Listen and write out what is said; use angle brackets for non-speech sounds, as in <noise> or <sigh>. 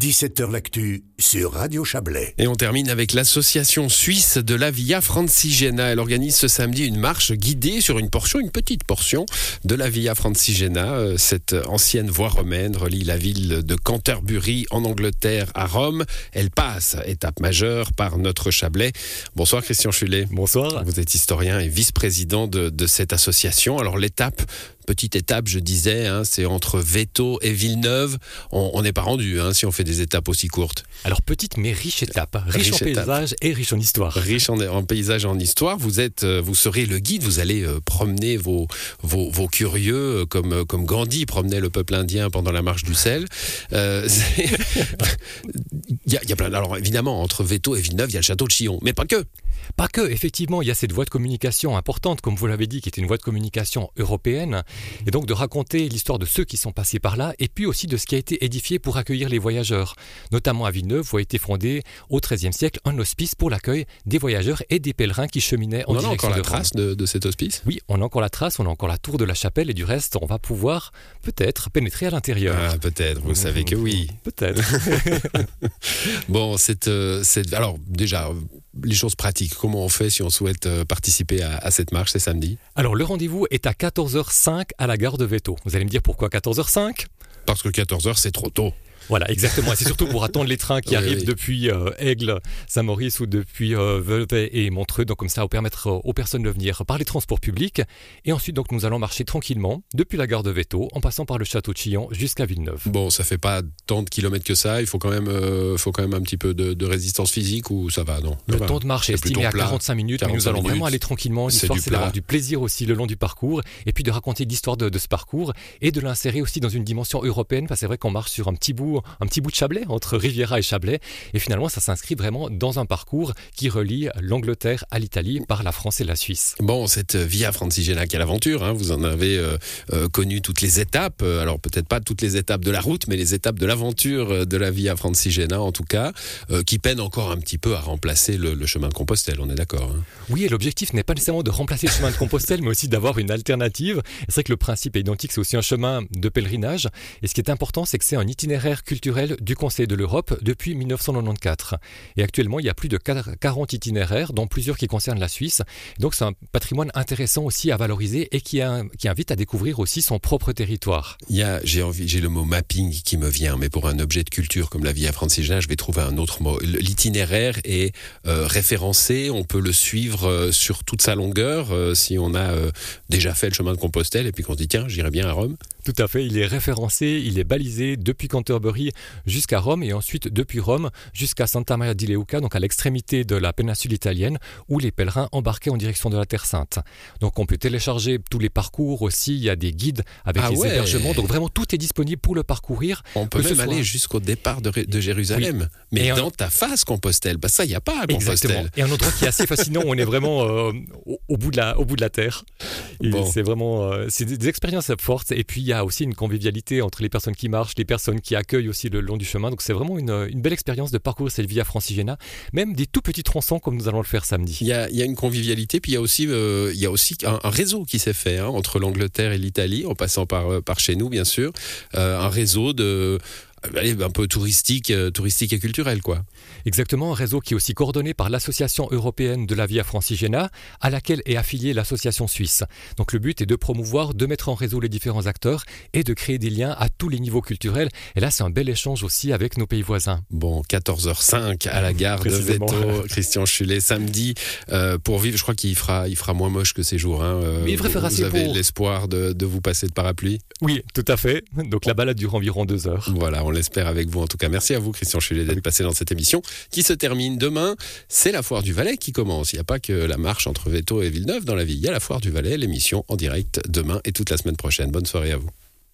17h L'actu sur Radio Chablais. Et on termine avec l'association suisse de la Via Francigena. Elle organise ce samedi une marche guidée sur une portion, une petite portion de la Via Francigena. Euh, Cette ancienne voie romaine relie la ville de Canterbury en Angleterre à Rome. Elle passe, étape majeure, par notre Chablais. Bonsoir Christian Chulet. Bonsoir. Vous êtes historien et vice-président de, de cette association. Alors l'étape petite étape, je disais, hein, c'est entre Veto et Villeneuve. On n'est pas rendu hein, si on fait des étapes aussi courtes. Alors petite mais riche étape, riche, Riche en paysage et riche en histoire. Riche en, en paysage et en histoire, vous êtes, euh, vous serez le guide. Vous allez euh, promener vos, vos, vos curieux euh, comme, comme Gandhi promenait le peuple indien pendant la marche du sel. Euh, <laughs> c'est- Il y, a, il y a plein. Alors évidemment, entre Veto et Villeneuve, il y a le château de Chillon, mais pas que. Pas que, effectivement, il y a cette voie de communication importante, comme vous l'avez dit, qui est une voie de communication européenne, et donc de raconter l'histoire de ceux qui sont passés par là, et puis aussi de ce qui a été édifié pour accueillir les voyageurs. Notamment à Villeneuve, où a été fondé au XIIIe siècle un hospice pour l'accueil des voyageurs et des pèlerins qui cheminaient en On a direction encore la de trace de, de cet hospice? Oui, on a encore la trace, on a encore la tour de la chapelle, et du reste, on va pouvoir peut-être pénétrer à l'intérieur. Ah, peut-être. Vous savez que oui. Peut-être. <laughs> <laughs> Bon, cette, euh, cette, alors déjà, les choses pratiques. Comment on fait si on souhaite euh, participer à, à cette marche, c'est samedi Alors le rendez-vous est à 14h05 à la gare de Veto. Vous allez me dire pourquoi 14h05 Parce que 14h, c'est trop tôt. Voilà, exactement. C'est surtout pour attendre les trains qui Oui, arrivent oui. depuis euh, Aigle, Saint-Maurice ou depuis euh, Vevey et Montreux. Donc comme ça, pour permettre euh, aux personnes de venir par les transports publics. Et ensuite, donc nous allons marcher tranquillement depuis la gare de Veto, en passant par le château de Chillon jusqu'à Villeneuve. Bon, ça fait pas tant de kilomètres que ça. Il faut quand même, euh, faut quand même un petit peu de, de résistance physique ou ça va, non? Le temps de marche est estimé à plat. 45 minutes, mais 45 nous allons minutes. vraiment aller tranquillement. L'histoire, du c'est d'avoir du plaisir aussi le long du parcours, et puis de raconter l'histoire de, de ce parcours, et de l'insérer aussi dans une dimension européenne, parce que c'est vrai qu'on marche sur un petit bout, un petit bout de Chablais, entre Riviera et Chablais, et finalement, ça s'inscrit vraiment dans un parcours qui relie l'Angleterre à l'Italie par la France et la Suisse. Bon, cette Via Francigena, quelle aventure hein, Vous en avez euh, euh, connu toutes les étapes. Euh, Alors peut-être pas toutes les étapes de la route, mais les étapes de l'aventure euh, de la Via Francigena, en tout cas, euh, qui peine encore un petit peu à remplacer le, le chemin de Compostelle. On est d'accord hein Oui, et l'objectif n'est pas nécessairement de remplacer le chemin de Compostelle, <laughs> mais aussi d'avoir une alternative. C'est vrai que le principe est identique, c'est aussi un chemin de pèlerinage. Et ce qui est important, c'est que c'est un itinéraire culturel du Conseil de l'Europe depuis 1994. Et actuellement, il y a plus de 40 itinéraires, dont plusieurs qui concernent la Suisse. Donc c'est un patrimoine intéressant aussi à valoriser et qui, a- qui invite à découvrir aussi son propre territoire. Il y a, j'ai envie, j'ai le mot mapping qui me vient, mais pour un objet de culture comme la Via Francigena, je vais trouver un autre mot. L'itinéraire est euh, référencé, on peut le suivre euh, sur toute sa longueur euh, si on a déjà fait le chemin de Compostelle et puis qu'on se dit tiens, j'irai bien à Rome. Tout à fait, il est référencé, il est balisé depuis Canterbury jusqu'à Rome et ensuite depuis Rome jusqu'à Santa Maria di Leuca, donc à l'extrémité de la péninsule italienne, où les pèlerins embarquaient en direction de la Terre Sainte. Donc on peut télécharger tous les parcours aussi, il y a des guides avec Ah les ouais. hébergements, donc vraiment tout est disponible pour le parcourir. On peut même soit- aller jusqu'au départ de, Jérusalem, mais Et un- dans ta face Compostelle. Bah ça, il y a pas à Compostelle. Exactement. Et un endroit qui est assez fascinant, on est vraiment euh, au, au bout de la, au bout de la terre. Bon. C'est vraiment, euh, c'est des, des expériences fortes. Et puis il y a aussi une convivialité entre les personnes qui marchent, les personnes qui accueillent aussi le long du chemin. Donc c'est vraiment une, une belle expérience de parcourir cette Via Francigena, même des tout petits tronçons comme nous allons le faire samedi. Il y, a, une convivialité, puis il y a aussi, euh, il y a aussi un, réseau qui s'est fait hein, entre l'Angleterre et l'Italie, en passant par, euh, chez nous, bien sûr. Euh, un réseau de, allez, un peu touristique, euh, touristique et culturel, quoi. Exactement, un réseau qui est aussi coordonné par l'Association européenne de la Via Francigena, à laquelle est affiliée l'association suisse. Donc le but est de promouvoir, de mettre en réseau les différents acteurs et de créer des liens à tous les niveaux culturels. Et là, c'est un bel échange aussi avec nos pays voisins. Bon, 14h05 à la gare de. Veto, Christian Chulet, samedi, euh, pour vivre. Je crois qu'il fera, il fera moins moche que ces jours. Hein. Euh, Mais il vous assez avez l'espoir de, de vous passer de parapluie. Oui, tout à fait. Donc la balade dure environ deux heures. Voilà, on l'espère avec vous. En tout cas, merci à vous, Christian Chulet, d'être passé dans cette émission qui se termine demain. C'est la foire du Valais qui commence. Il n'y a pas que la marche entre Veto et Villeneuve dans la vie. Il y a la foire du Valais, l'émission en direct demain et toute la semaine prochaine. Bonne soirée à vous.